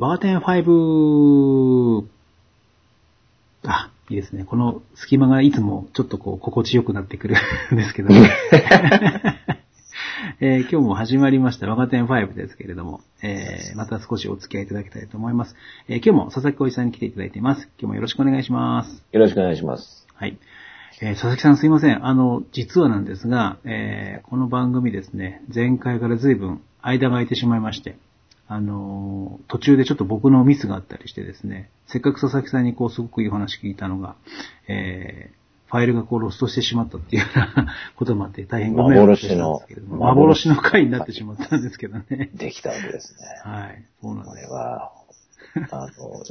バーテン5、あ、いいですね。この隙間がいつもちょっとこう、心地よくなってくるん ですけど、えー今日も始まりました、若手5ですけれども、えーまた少しお付き合いいただきたいと思います。えー今日も佐々木浩一さんに来ていただいています。今日もよろしくお願いします。よろしくお願いします。はい。えー佐々木さんすいません。あの、実はなんですが、えーこの番組ですね、前回から随分間が空いてしまいまして、あのー途中でちょっと僕のミスがあったりしてですね、せっかく佐々木さんにこうすごくいいお話聞いたのが、えーファイルがこうロストしてしまったっていうような こともあって大変ご迷惑をかけたんですけれども幻幻のの回になってしまったんですけどね。できたわけですね。はい。そうなんこです。れは、あの、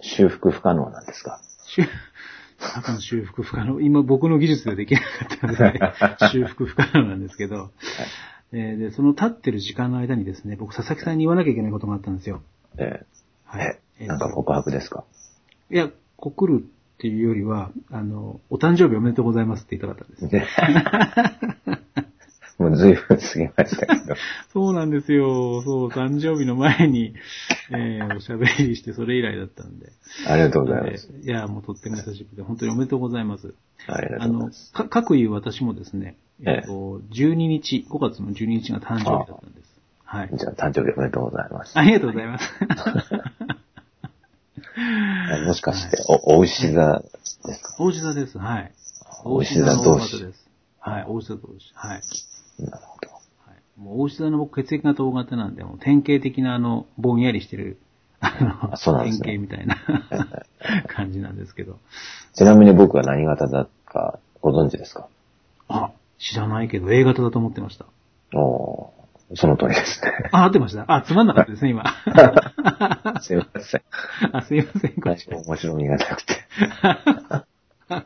修復不可能なんですか？修中の修復不可能。今僕の技術でできなかったので、修復不可能なんですけど、えーで、その立ってる時間の間にですね、僕佐々木さんに言わなきゃいけないことがあったんですよ。えはい。え、なんか告白ですか？いや、告るっていうよりは、あの、お誕生日おめでとうございますって言いたかったんです。ね もう随分過ぎましたけど。そうなんですよ。そう、誕生日の前に、えーおしゃべりして、それ以来だったんで。ありがとうございます。いや、もうとっても優しくて、本当におめでとうございます。ありがあのとうございます。、か、各いう私もですね、えええっと、12日、5月の12日が誕生日だったんです。はい。じゃあ、誕生日おめでとうございます。ありがとうございます。もしかして、お、お牛座ですか？大牛座です。はい。大牛座同士。はい、大牛座同士。はい。なるほど。はい、もう大牛座の僕血液型 O 型なんで、もう典型的なあの、ぼんやりしてる、あの、あそうなんですね典型みたいな 感じなんですけど。ちなみに僕は何型だかご存知ですか？あ、知らないけど A 型だと思ってました。おーその通りですね。あ、合ってました？あ、つまんなかったですね、今。すいません。あ、すいません、こっち面白みがなくて。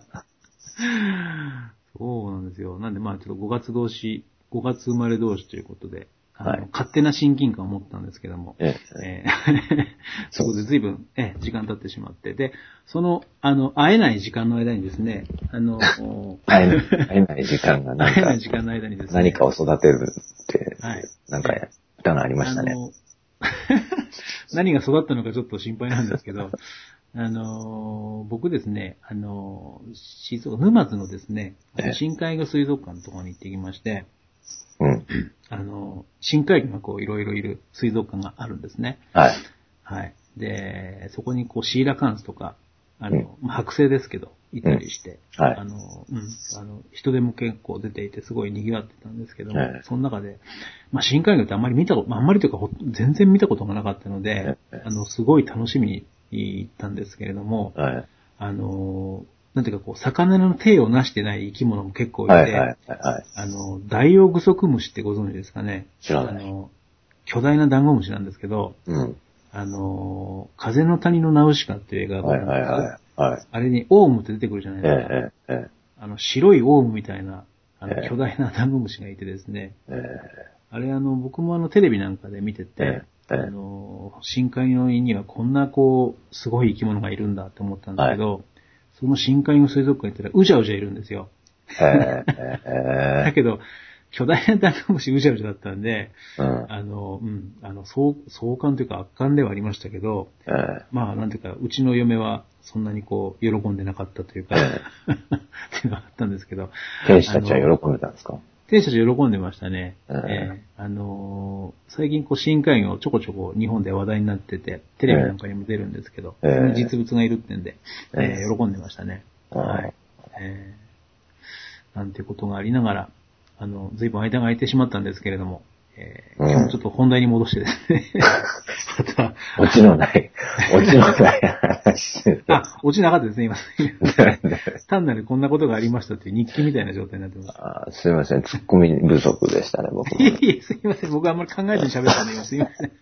そうなんですよ。なんでまあちょっと5月同士、5月生まれ同士ということで、はい。勝手な親近感を持ったんですけども、ええ。えー そこで随分、えー時間経ってしまって、で、その、あの、会えない時間の間にですね、あの、会えない、会えない時間が会えない、時間の間にですね、何かを育てるって、はい。なんか、歌がありましたね。何が育ったのかちょっと心配なんですけど、あの、僕ですね、あの、静岡、沼津のですねええ、深海魚水族館のところに行ってきまして、うん。あの、深海魚がこういろいろいる水族館があるんですね。はい。はい。で、そこにこうシーラカンスとか、あの、まあ剥製ですけど、いたりして、うんはいあの、うん、あの、人手も結構出ていてすごい賑わってたんですけども、ええその中で、まあ深海魚ってあんまり見たこと、まああんまりというかほ全然見たことがなかったので、ええあの、すごい楽しみに行ったんですけれども、はい。あの、なんていうかこう、魚の手をなしてない生き物も結構いて、はい、はい、はい。はいあの、ダイオウグソクムシってご存知ですかね知らないあの、巨大なダンゴムシなんですけど、うん。あの、風の谷のナウシカっていう映画があはい、はい、るんですはい。はい。あれにオウムって出てくるじゃないえですか。え、ええ、あの、白いオウムみたいな、あの、ええ巨大なダンゴムシがいてですね、えあれあの、僕もあの、テレビなんかで見てて、えええあの、深海の胃にはこんなこう、すごい生き物がいるんだって思ったんだけど、その深海の水族館行ったら、うじゃうじゃいるんですよ。だけど、巨大なダンゴムシうじゃうじゃだったんで、うん。あの、うん、あの、相相関というか圧巻ではありましたけど、ええ、まあ、なんていうか、うちの嫁はそんなにこう、喜んでなかったというか、っていうのがあったんですけど、天使たちは喜んでたんですか？天使たち喜んでましたね。ええ。ええ。あのー最近こう、深海魚ちょこちょこ日本で話題になってて、テレビなんかにも出るんですけど、実物がいるってんで、ええ。ええ喜んでましたね。はい。ええ。なんてことがありながら、あの、随分間が空いてしまったんですけれども、ええうん。今日ちょっと本題に戻してですね、また、オチのない、オチのない話。あ、落ちなかったですね、今。単なるこんなことがありましたっていう日記みたいな状態になってます。あすいません、ツッコミ不足でしたね、僕も。いえいえ、すいません。僕はあんまり考えずに喋ったんで、今すいません。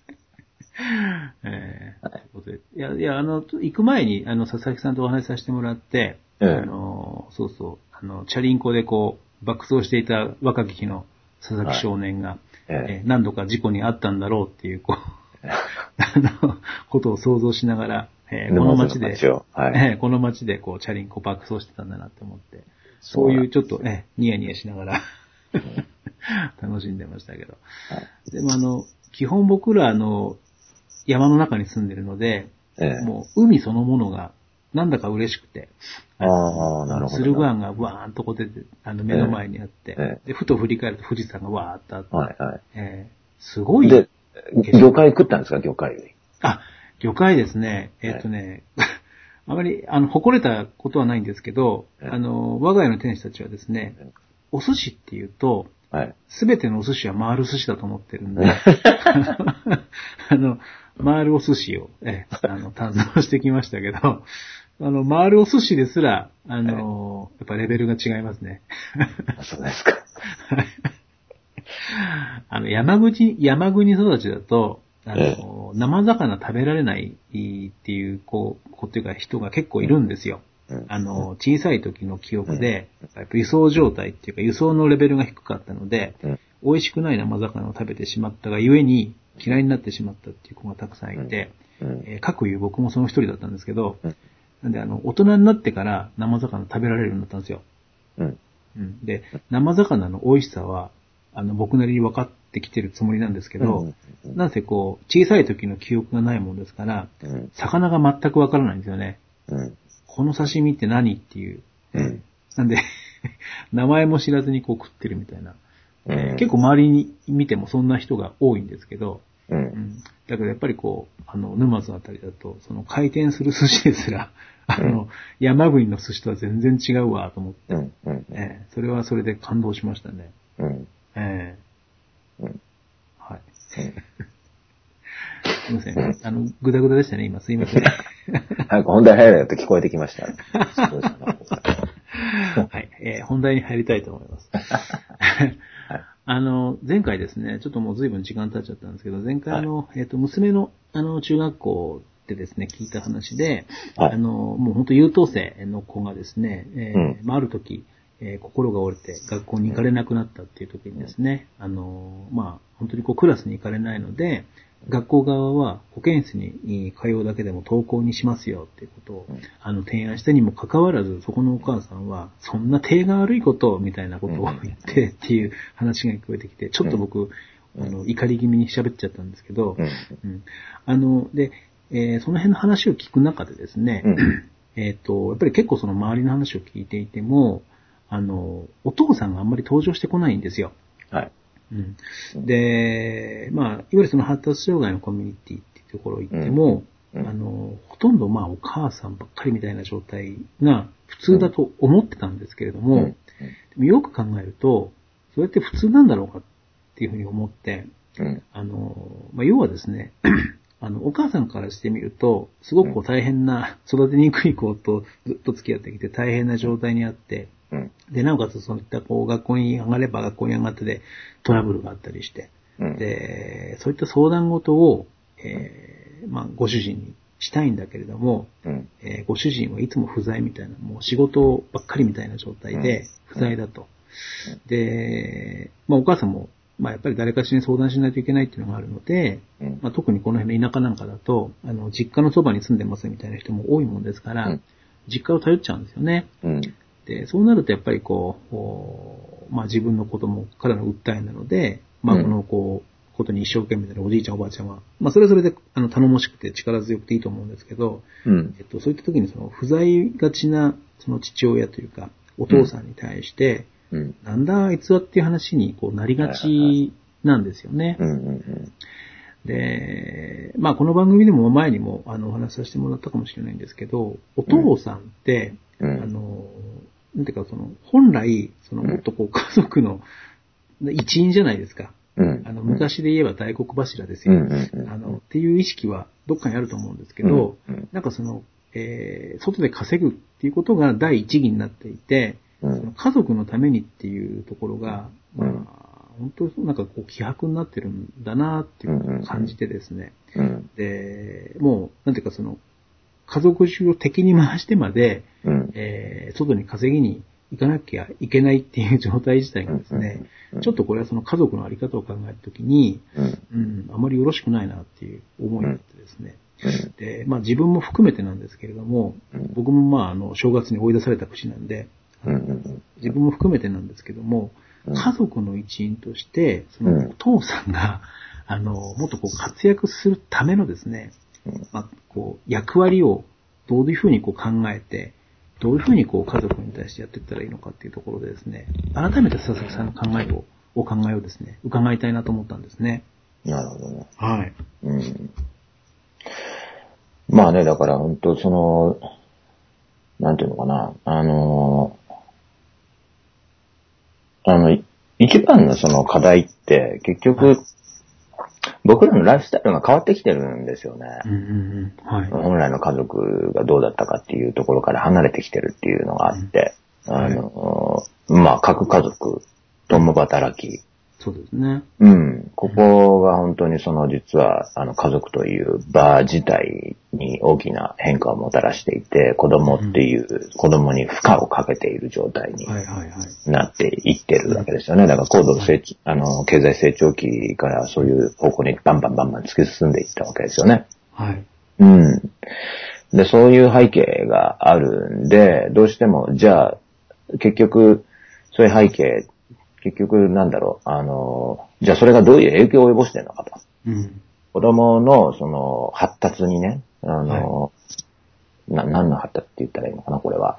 えーということでいや、いや、あの、行く前に、あの、佐々木さんとお話しさせてもらって、ええあの、そうそう、あの、チャリンコでこう、爆走していた若き日の佐々木少年が、えええー何度か事故に遭ったんだろうっていう、こう、あの、ことを想像しながら、えーこの街で。はい。ええこの街でこう、チャリンコ爆走してたんだなって思って、そういうちょっとね、ニヤニヤしながら 楽しんでましたけど。でもあの、基本僕らあの、山の中に住んでるので、ええ。もう海そのものがなんだか嬉しくて、ああ、なるほど。駿河湾がわーんとこう出て、あの目の前にあって、えで、ふと振り返ると富士山がわーっとあって、はいはえーすごい。い、で、魚介食ったんですか？魚介類。あ、魚介ですね。えっ、とね、あまり、あの、誇れたことはないんですけど、ええあの、我が家の天使たちはですねええ、お寿司っていうと、はい。すべてのお寿司は回る寿司だと思ってるんで、あの、回るお寿司を、ええ、あの、堪能してきましたけど、あの、回るお寿司ですら、あの、やっぱレベルが違いますね。あそうですか。あの、山口、山国育ちだと、あの、生魚食べられないっていう、こう、こうっていうか人が結構いるんですよ。うんあの、小さい時の記憶で、輸送状態っていうか輸送のレベルが低かったので、うん美味しくない生魚を食べてしまったがゆえに嫌いになってしまったっていう子がたくさんいて、うん。えー各言う僕もその一人だったんですけど、うんなんであの、大人になってから生魚食べられるようになったんですよ。うん。うん、で、生魚の美味しさは、あの、僕なりに分かってきてるつもりなんですけど、うんなんせこう、小さい時の記憶がないもんですから、うん。魚が全く分からないんですよね。うん。この刺身って何っていう。うん。なんで、名前も知らずにこう食ってるみたいな。結構周りに見てもそんな人が多いんですけど、う。うんん、だけどやっぱりこう、あの、沼津あたりだと、その回転する寿司ですら、あの、山国の寿司とは全然違うわと思って。えーそれはそれで感動しましたね。うん。ええうんはい。すいません。あの、ぐだぐだでしたね、今。すいません。早く本題入れよって聞こえてきました。はい。えー本題に入りたいと思います。あの、前回ですね、ちょっともう随分時間経っちゃったんですけど、前回あの、えっ、と、娘の、あの、中学校でですね、聞いた話で、はいあの、もう本当優等生の子がですね、えーうんまあ、ある時、えー心が折れて学校に行かれなくなったっていう時にですね、あの、まあ、本当にこうクラスに行かれないので、学校側は保健室に通うだけでも登校にしますよっていうことを、うん。あの、提案したにもかかわらず、そこのお母さんは、そんな手が悪いことみたいなことを言ってっていう話が聞こえてきて、ちょっと僕、あの、怒り気味に喋っちゃったんですけど、うん。うん。あの、で、えーその辺の話を聞く中でですね、うん。えっ、と、やっぱり結構その周りの話を聞いていても、あの、お父さんがあんまり登場してこないんですよ。はい。うん、で、まあ、いわゆるその発達障害のコミュニティっていうところ行っても、うんあの、ほとんどまあお母さんばっかりみたいな状態が普通だと思ってたんですけれども、うんでもよく考えると、それって普通なんだろうかっていうふうに思って、うん。あの、まあ、要はですね、あの、お母さんからしてみると、すごくこう大変な、育てにくい子とずっと付き合ってきて大変な状態にあって、うん。で、なおかつそういったこう学校に上がれば学校に上がってでトラブルがあったりして、うん。で、そういった相談事を、えーまあ、ご主人にしたいんだけれども、うん。えーご主人はいつも不在みたいな、もう仕事ばっかりみたいな状態で不在だと。で、まあお母さんも、まあやっぱり誰かしらに相談しないといけないっていうのがあるので、うん。まあ、特にこの辺の田舎なんかだと、あの、実家のそばに住んでますみたいな人も多いもんですから、うん実家を頼っちゃうんですよね。うん。で、そうなるとやっぱりこう、まあ自分の子供からの訴えなので、まあうんこのこう、ことに一生懸命なるおじいちゃんおばあちゃんは、まあそれはそれであの頼もしくて力強くていいと思うんですけど、うんえ。っと、そういった時にその不在がちなその父親というか、お父さんに対して、うん。なんだあいつはっていう話にこうなりがちなんですよね。で、まあこの番組でも前にもあのお話しさせてもらったかもしれないんですけど、お父さんって、うんあの、なんていうかその、本来、そのもっとこう家族の一員じゃないですか。うん。あの、昔で言えば大黒柱ですよ。うんうんうんあの、っていう意識はどっかにあると思うんですけど、うんうんなんかその、えー、外で稼ぐっていうことが第一義になっていて、うんその家族のためにっていうところが、まあ、うん本当なんかこう希薄になってるんだなっていうことを感じてですね。うん。で、もう、なんていうかその、家族中を敵に回してまで、うん。えー外に稼ぎに行かなきゃいけないっていう状態自体がですね、うんちょっとこれはその家族のあり方を考えるときに、うん。うん、あまりよろしくないなっていう思いがあってですね。うん。で、まあ自分も含めてなんですけれども、うん僕もまああの、正月に追い出された節なんで。自分も含めてなんですけども、うん家族の一員として、そのうんお父さんが、あの、もっとこう活躍するためのですね、うんまあ、こう、役割をどういうふうにこう考えて、どういうふうにこう家族に対してやっていったらいいのかっていうところでですね、改めて佐々木さんの考えを、お考えをですね、伺いたいなと思ったんですね。なるほどね。はい。うん。まあね、だから本当その、なんていうのかな、あの、あの、一番のその課題って結局、はい僕らのライフスタイルが変わってきてるんですよね。うんうんうん。はい。本来の家族がどうだったかっていうところから離れてきてるっていうのがあって、うんあの、まあ、各家族、共働き、そうですね。うん。ここが本当にその実はあの家族という場自体に大きな変化をもたらしていて、子供っていう、子供に負荷をかけている状態に。なっていってるわけですよね。だから高度成長、あの、経済成長期からそういう方向にバンバンバンバン突き進んでいったわけですよね。はい。うん。で、そういう背景があるんで、どうしても、じゃあ、結局、そういう背景、結局なんだろう、あの、じゃあそれがどういう影響を及ぼしてるのかと。うん。子供の、その、発達にね、あの、な、何の発達って言ったらいいのかな、これは。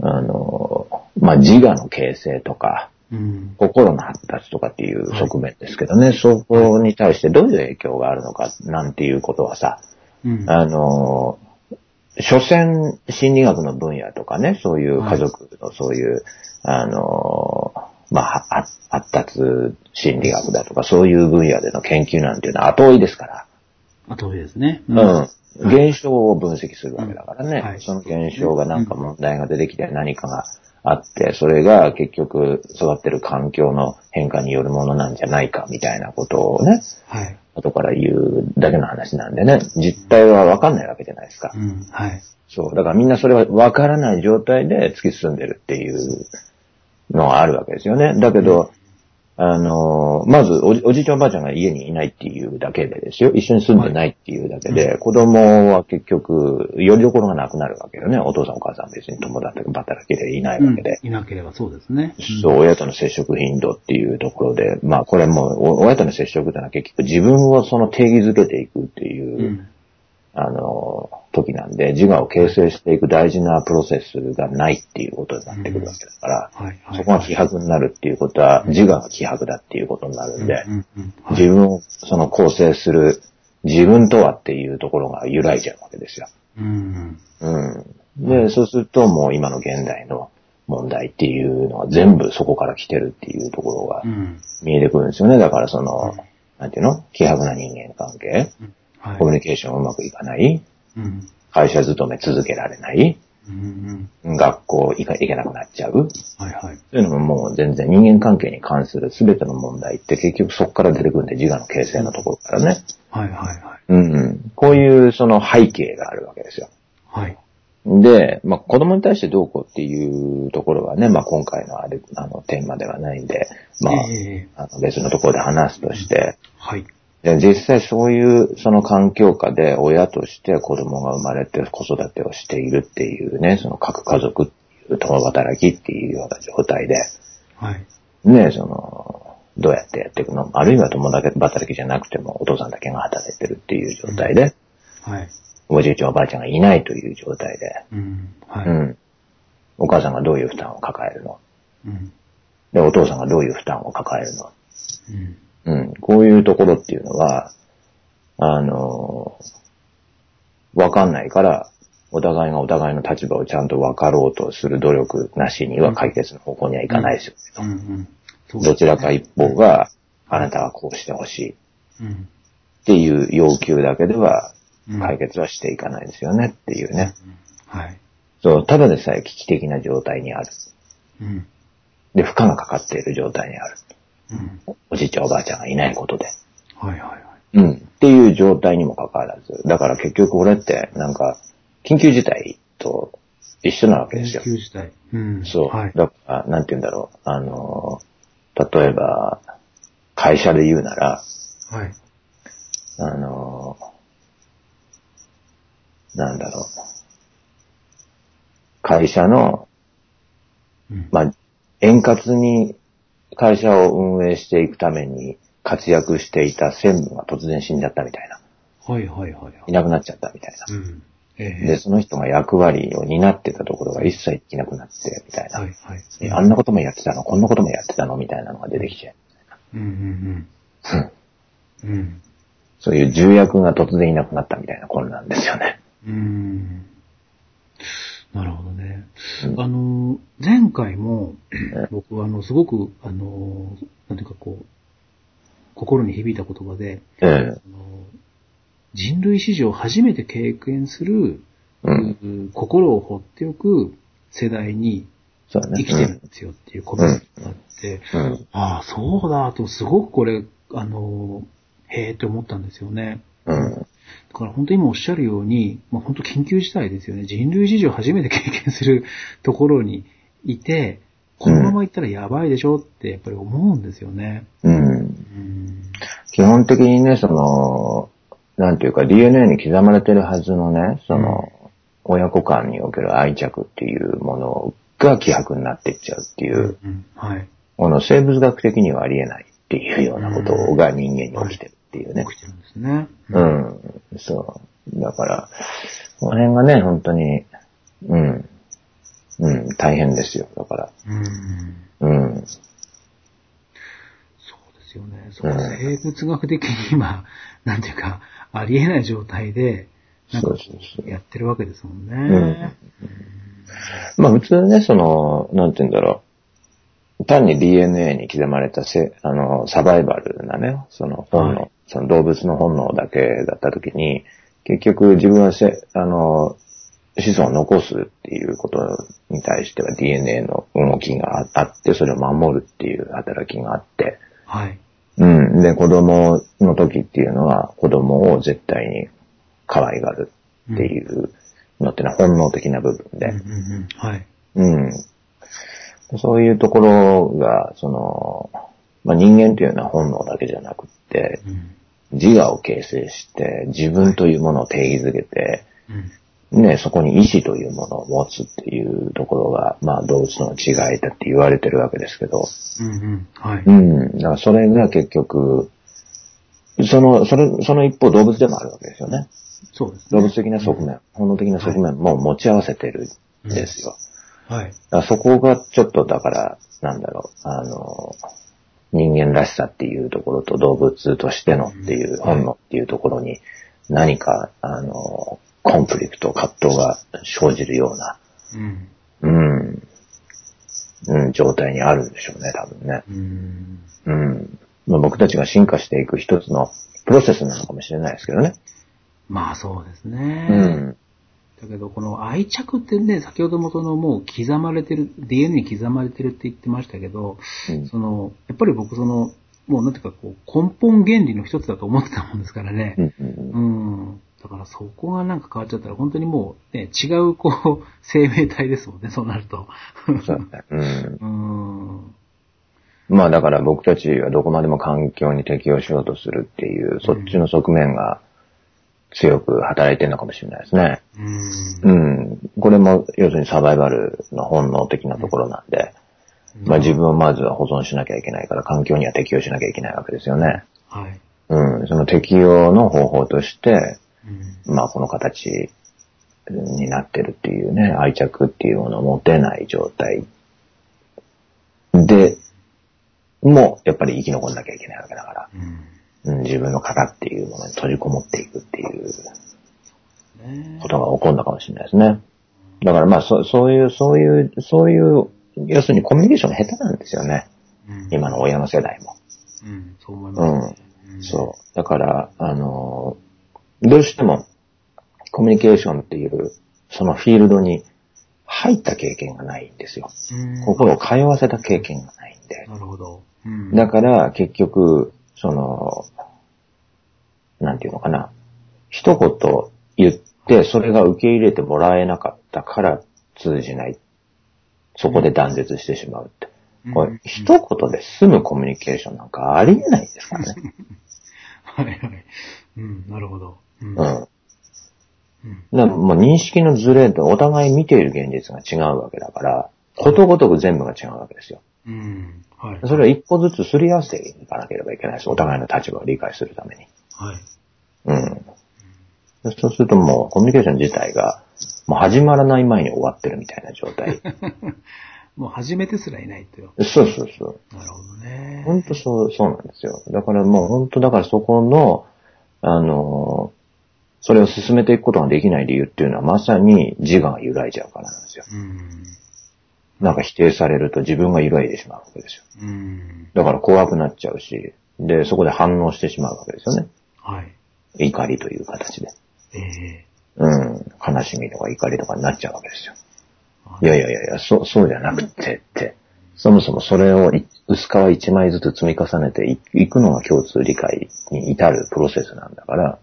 あの、まあ、自我の形成とか、うん。心の発達とかっていう側面ですけどね、そこに対してどういう影響があるのか、なんていうことはさ、うん。あの、所詮心理学の分野とかね、そういう家族のそういう、あの、まあ、は発達心理学だとか、そういう分野での研究なんていうのは後追いですから。後追いですね。うん。現象を分析するわけだからね。うんはいその現象がなんか問題が出てきて何かがあって、それが結局育ってる環境の変化によるものなんじゃないかみたいなことをね、はい。後から言うだけの話なんでね、実態はわかんないわけじゃないですか。うん。はい。そう。だからみんなそれはわからない状態で突き進んでるっていうのがあるわけですよね。だけど、あの、まずおじおじいちゃんおばあちゃんが家にいないっていうだけでですよ。一緒に住んでないっていうだけで、子供は結局、よりどころがなくなるわけよね。お父さんお母さん別に友達働きでいないわけで。いなければそうですね。そう、親との接触頻度っていうところで、まあこれも、お親との接触ってのは結局自分をその定義づけていくっていう、うん。あの、時なんで、自我を形成していく大事なプロセスがないっていうことになってくるわけだから、はい。はい。そこが希薄になるっていうことは、自我が希薄だっていうことになるんで、うん。うん。はい自分をその構成する自分とはっていうところが揺らいじゃうわけですよ。うん。うん。で、そうするともう今の現代の問題っていうのは全部そこから来てるっていうところがうん。見えてくるんですよね。だからその、なんていうの？希薄な人間関係、はい。コミュニケーションうまくいかない、うん。会社勤め続けられない、うん。うん。学校行か行けなくなっちゃう。はい。はい。そういうのももう全然人間関係に関する全ての問題って結局そこから出てくるんで自我の形成のところからね。はい。はい。はい。うんうん。こういうその背景があるわけですよ。はい。で、まあ子供に対してどうこうっていうところはね、まあ今回のあれ、あのテーマではないんで、まあ、ええあの別のところで話すとして、はい。で実際そういうその環境下で親として子供が生まれて子育てをしているっていうね、その各家族っていう共働きっていうような状態で、はい。ね、その、どうやってやっていくの？あるいは共働きじゃなくてもお父さんだけが働いてるっていう状態で、はい。おじいちゃんおばあちゃんがいないという状態で、うん。はい。うん。お母さんがどういう負担を抱えるの？うん。で、お父さんがどういう負担を抱えるの？うん。うん。こういうところっていうのは、あの、わかんないから、お互いがお互いの立場をちゃんと分かろうとする努力なしには解決の方向にはいかないですよ、うん。うん。そうどちらか一方が、あなたはこうしてほしいっうん。ていう要求だけではうん解決はしていかないですよねっていうね。はい。そう、ただでさえ危機的な状態にある。うん。で、負荷がかかっている状態にある。うん。おじいちゃんおばあちゃんがいないことで。はいはいはい。うん。っていう状態にもかかわらず。だから結局これって、なんか、緊急事態と一緒なわけですよ。緊急事態。うん。そう。はい。だから、なんて言うんだろう。あの、例えば、会社で言うなら、はい。あの、なんだろう。会社の、うん。まあ、円滑に会社を運営していくために活躍していた専務が突然死んじゃったみたいな。はいはいはいはい。いなくなっちゃったみたいな。うん。ええで、その人が役割を担ってたところが一切できなくなって、みたいな。はいはい。えあんなこともやってたの、こんなこともやってたのみたいなのが出てきて。うんうんうん。うん。そういう重役が突然いなくなったみたいな混乱ですよね。うーん。なるほどね。うんあの、前回も、僕はあの、すごく、あの、なんていうかこう、心に響いた言葉で、ええあの人類史上初めて経験する、心を放っておく世代に。生きてるんですよっていうコメントがあって、うん。ああ、そうだと、すごくこれ、あの、へえって思ったんですよね。うん。だから本当に今おっしゃるように、まあ、本当緊急事態ですよね。人類史上初めて経験するところにいて、このまま行ったらやばいでしょってやっぱり思うんですよね。うん。うん。基本的にね、その、なんていうか DNA に刻まれてるはずのね、その、親子間における愛着っていうものが希薄になっていっちゃうっていう、うん。はい。この生物学的にはありえないっていうようなことが人間に起きてるっていうね起。きてるんですね。う。ん。そう。だから、この辺がね、本当に、うん。うん、大変ですよ。だから。うん。うん。そうですよね。そ生物学的に今、なんていうか、ありえない状態で、なんかそうそうそう。やってるわけですもんね。うんまあ普通ね、その、なんて言うんだろう。単に DNA に刻まれたせ、あの、サバイバルなね、その本能、はいその動物の本能だけだったときに、結局自分はせ、あの、子孫を残すっていうことに対しては DNA の動きがああって、それを守るっていう働きがあって、はい。うん。で、子供の時っていうのは子供を絶対に可愛がるっていうのってのは本能的な部分で、うんうんうん。はい。うん。そういうところが、その、まあ、人間というのは本能だけじゃなくって、うん。自我を形成して、自分というものを定義づけて、うん。ね、そこに意志というものを持つっていうところが、まあ、動物との違いだって言われてるわけですけど、うんうん。はい。うん。だからそれが結局、その、それ、その一方動物でもあるわけですよね。そうですね。動物的な側面、本能的な側面も持ち合わせてるんですよ。はい。そこがちょっとだから、なんだろう、あの、人間らしさっていうところと動物としてのっていう、うん本能っていうところに何か、あの、コンフリクト、葛藤が生じるような、うん。うん、うん、状態にあるんでしょうね、多分ね。うん。うん。まあ、僕たちが進化していく一つのプロセスなのかもしれないですけどね。まあそうですね。うん。だけど、この愛着ってね、先ほどもそのもう刻まれてる、DNA に刻まれてるって言ってましたけど、うんその、やっぱり僕その、もうなんていうかこう、根本原理の一つだと思ってたもんですからね。うんうんうん。だからそこがなんか変わっちゃったら、本当にもう、ね、違うこう、生命体ですもんね、そうなると。そう。うん。うん。まあだから僕たちはどこまでも環境に適応しようとするっていう、そっちの側面が強く働いてるのかもしれないですね。うん。うん。これも要するにサバイバルの本能的なところなんで、まあ自分をまずは保存しなきゃいけないから環境には適応しなきゃいけないわけですよね。はい。うん。その適応の方法として、うん。まあこの形になってるっていうね、愛着っていうものを持てない状態で、もやっぱり生き残んなきゃいけないわけだから、うん。うん、自分の型っていうものに閉じこもっていくっていうねことが起こるのかもしれないですね。だからまあそそういう、そういう、そういう、要するにコミュニケーションが下手なんですよね。うん。今の親の世代も。うん。そう思いますね。うんそう。だから、あの、どうしてもコミュニケーションっていう、そのフィールドに入った経験がないんですよ。うん。心を通わせた経験がないんで。なるほど。うん。だから、結局、その、なんていうのかな。一言言って、それが受け入れてもらえなかったから通じない。そこで断絶してしまうって。これ、一言で済むコミュニケーションなんかありえないですからね。はいはい。うん、なるほど。うん。うん。うん。だもう認識のズレってお互い見ている現実が違うわけだから、ことごとく全部が違うわけですよ。うん。はい。それを一歩ずつすり合わせていかなければいけないです。お互いの立場を理解するために。はい。うん。そうするともうコミュニケーション自体が、もう始まらない前に終わってるみたいな状態。もう初めてすらいないとよ。そうそうそう。なるほどね。本当そう、そうなんですよ。だからもう本当だからそこの、あのーそれを進めていくことができない理由っていうのはまさに自我が揺らいじゃうからなんですよ。うん。なんか否定されると自分が揺らいでしまうわけですよ。うん。だから怖くなっちゃうし、で、そこで反応してしまうわけですよね。はい。怒りという形で。ええうん。悲しみとか怒りとかになっちゃうわけですよ。はいやいやいやいや、そう、そうじゃなくてって、そもそもそれをい薄皮一枚ずつ積み重ねていいくのが共通理解に至るプロセスなんだから、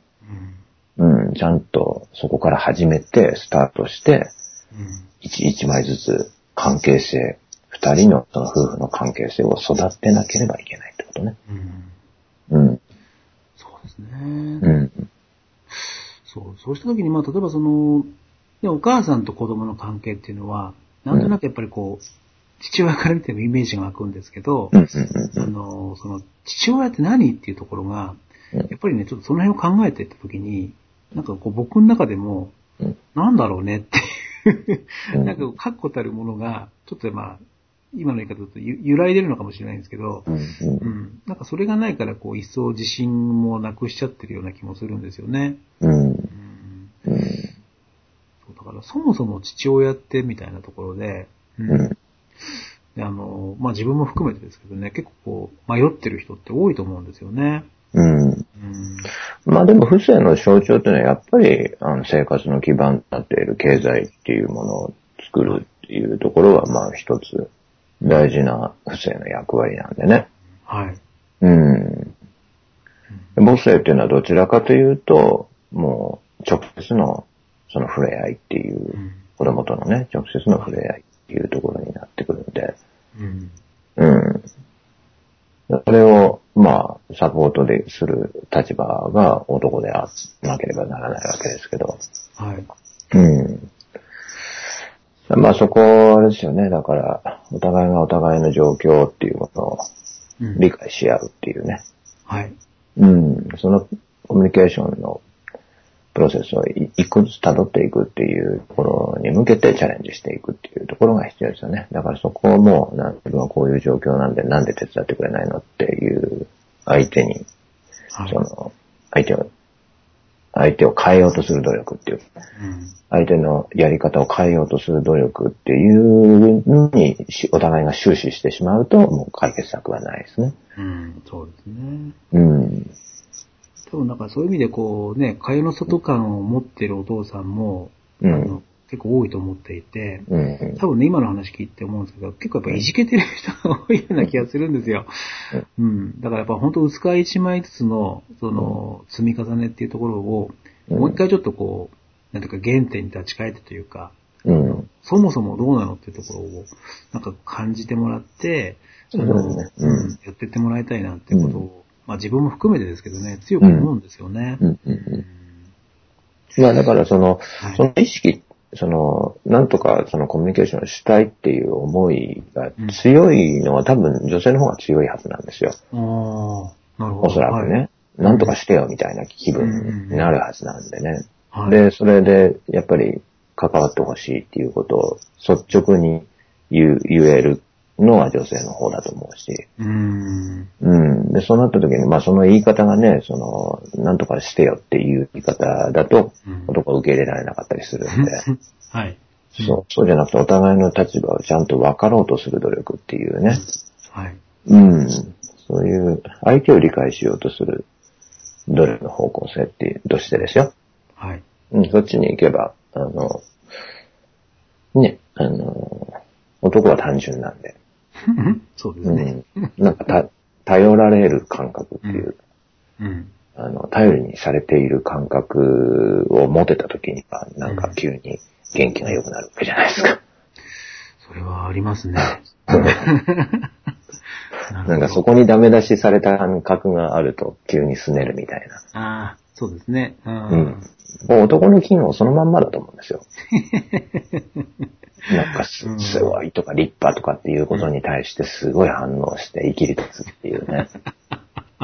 うん。うん、ちゃんとそこから始めて、スタートして、うん。一一枚ずつ関係性、二人のその夫婦の関係性を育てなければいけないってことね。うん。うん、そうですね。うん、そう。そうした時に、まあ、例えばその、ね、お母さんと子供の関係っていうのは、なんとなくやっぱりこう、父親から見てもイメージが湧くんですけど、うん、うん、あの、その、父親って何っていうところが、うんやっぱりね、ちょっとその辺を考えていった時に、なんかこう僕の中でも、うんなんだろうねって なんか確固たるものが、ちょっとまあ、今の言い方だとゆ揺らいでるのかもしれないんですけど、うん。なんかそれがないから、こう、一層自信もなくしちゃってるような気もするんですよね。うん、うん。うん、そうだから、そもそも父親ってみたいなところで、ううんであの、まあ、自分も含めてですけどね、結構こう、迷ってる人って多いと思うんですよね。うん。うん。まあでも、不正の象徴っていうのはやっぱり、あの、生活の基盤になっている経済っていうものを作るっていうところは、まあ一つ大事な不正の役割なんでね。はい。うん。母性っていうのはどちらかというと、もう直接のその触れ合いっていうう、ん。子供とのね、直接の触れ合いっていうところになってくるんで、うん。うん。それを、まあ、サポートでする立場が男であなければならないわけですけど。はい。うん。まあそこ、あれですよね。だから、お互いがお互いの状況っていうものをうん理解し合うっていうね。はい。うん。そのコミュニケーションのプロセスをい一個ずつ辿っていくっていうところに向けてチャレンジしていくっていうところが必要ですよね。だからそこをもう、な自分はこういう状況なんでなんで手伝ってくれないのっていう相手に、はい。その、相手を、相手を変えようとする努力っていう、うん。相手のやり方を変えようとする努力っていうのにしお互いが終始してしまうと、もう解決策はないですね。うん。そうですね。うん。多分なんかそういう意味でこうね、蚊帳の外感を持ってるお父さんも、うんあの結構多いと思っていて、うん。多分ね、今の話聞いて思うんですけど、結構やっぱいじけてる人が多いような気がするんですよ。うん。だからやっぱ本当薄皮一枚ずつの、その、積み重ねっていうところを、うんもう一回ちょっとこう、なんていうか原点に立ち返ってというか、うん。そもそもどうなのっていうところを、なんか感じてもらって、あのそうんうんやってってもらいたいなっていうことを、まあ自分も含めてですけどね、強く思うんですよね。うん。うん。まあだからその、はいその意識、その、なんとかそのコミュニケーションをしたいっていう思いが強いのは多分女性の方が強いはずなんですよ。ああ、なるほど。おそらくね。はい。なんとかしてよみたいな気分になるはずなんでね。はい、で、それで、やっぱり関わってほしいっていうことを率直に言う言えるのは女性の方だと思うし。うーん。うん。で、そうなった時に、まあその言い方がね、その、なんとかしてよっていう言い方だとうん、男は受け入れられなかったりするんで、はい。そう、そうじゃなくてお互いの立場をちゃんと分かろうとする努力っていうね。はい。うん。そういう相手を理解しようとする努力の方向性っていう、としてですよ。はい。うん、そっちに行けば、あの、ね、あの、男は単純なんで、そうですね。うん、なんかた、頼られる感覚っていう、うん。あの、頼りにされている感覚を持てた時には、なんか急に元気が良くなるわけじゃないですか。それはありますね。な なんかそこにダメ出しされた感覚があると急にすねるみたいな。ああ、そうですね。う。うんん。もう男の機能そのまんまだと思うんですよ。なんかすごいとか立派とかっていうことに対してすごい反応して生きり立つっていうね。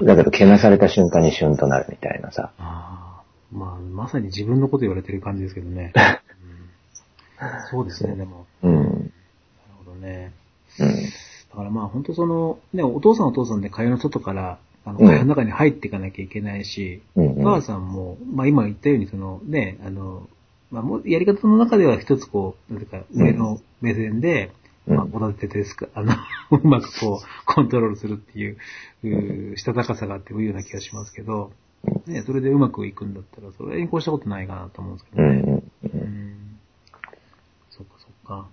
だけど、けなされた瞬間にシュンとなるみたいなさ。ああ、まあ、まさに自分のこと言われてる感じですけどね。うんそうですね、でも。うん。なるほどね。うん。だからまあ本当その、ね、お父さんお父さんで会話の外から、あの、うん会話の中に入っていかなきゃいけないし、うんお母さんも、まあ今言ったようにそのね、あの、まあもうやり方の中では一つこう、なんていうか上の目線で、うんまあ、おだててですか、あの、うまくこう、コントロールするっていう、うーしたたかさがあってもいいような気がしますけど、ね、それでうまくいくんだったら、それに越したことないかなと思うんですけどね。うん。そっかそっか。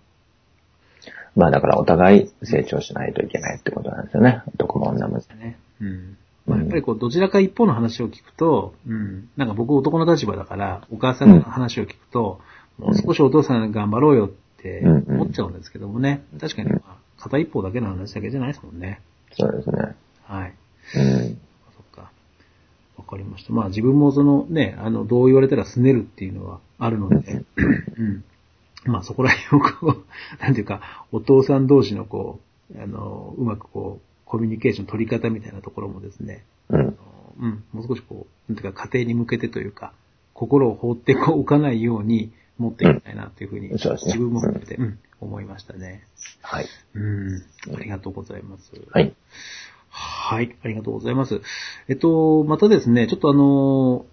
まあだからお互い成長しないといけないってことなんですよね。男も女も。ね。うん。まあ、やっぱりこう、どちらか一方の話を聞くと、うん。なんか僕男の立場だから、お母さんの話を聞くと、もう少しお父さん頑張ろうよって思っちゃうんですけどもね。確かに、まあ、片一方だけの話だけじゃないですもんね。そうですね。はい。うん。そっか。わかりました。まあ自分もそのね、あの、どう言われたら拗ねるっていうのはあるので、うん。まあそこら辺をこう、なんていうか、お父さん同士のこう、あの、うまくこう、コミュニケーション取り方みたいなところもですね、うん。うん、もう少しこう、なんていうか家庭に向けてというか、心を放っておかないように持っていきたいなというふうに、うん自分も含めて、うん、思いましたね。はい。うん、ありがとうございます。はい。はい、ありがとうございます。えっと、またですね、ちょっとあの、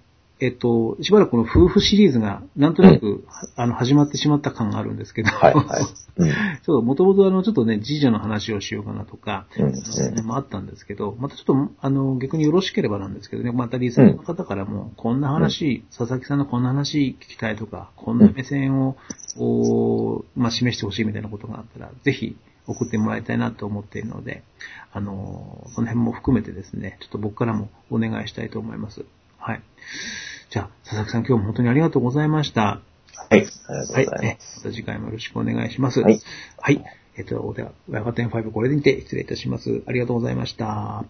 えっと、しばらくこの夫婦シリーズが、なんとなく、あの、始まってしまった感があるんですけど、はい。はい。うん。ちょっと、もともとあの、ちょっとね、次女の話をしようかなとか、うんもあったんですけど、またちょっと、あの、逆によろしければなんですけどね、またリスナーの方からも、こんな話、佐々木さんのこんな話聞きたいとか、こんな目線を、おまあ、示してほしいみたいなことがあったら、ぜひ送ってもらいたいなと思っているので、あの、その辺も含めてですね、ちょっと僕からもお願いしたいと思います。はい。じゃあ、佐々木さん今日も本当にありがとうございました。はい。ありがとうはい。えございます。また次回もよろしくお願いします。はい。はい。えっと、では、親方 N5 これでにて失礼いたします。ありがとうございました。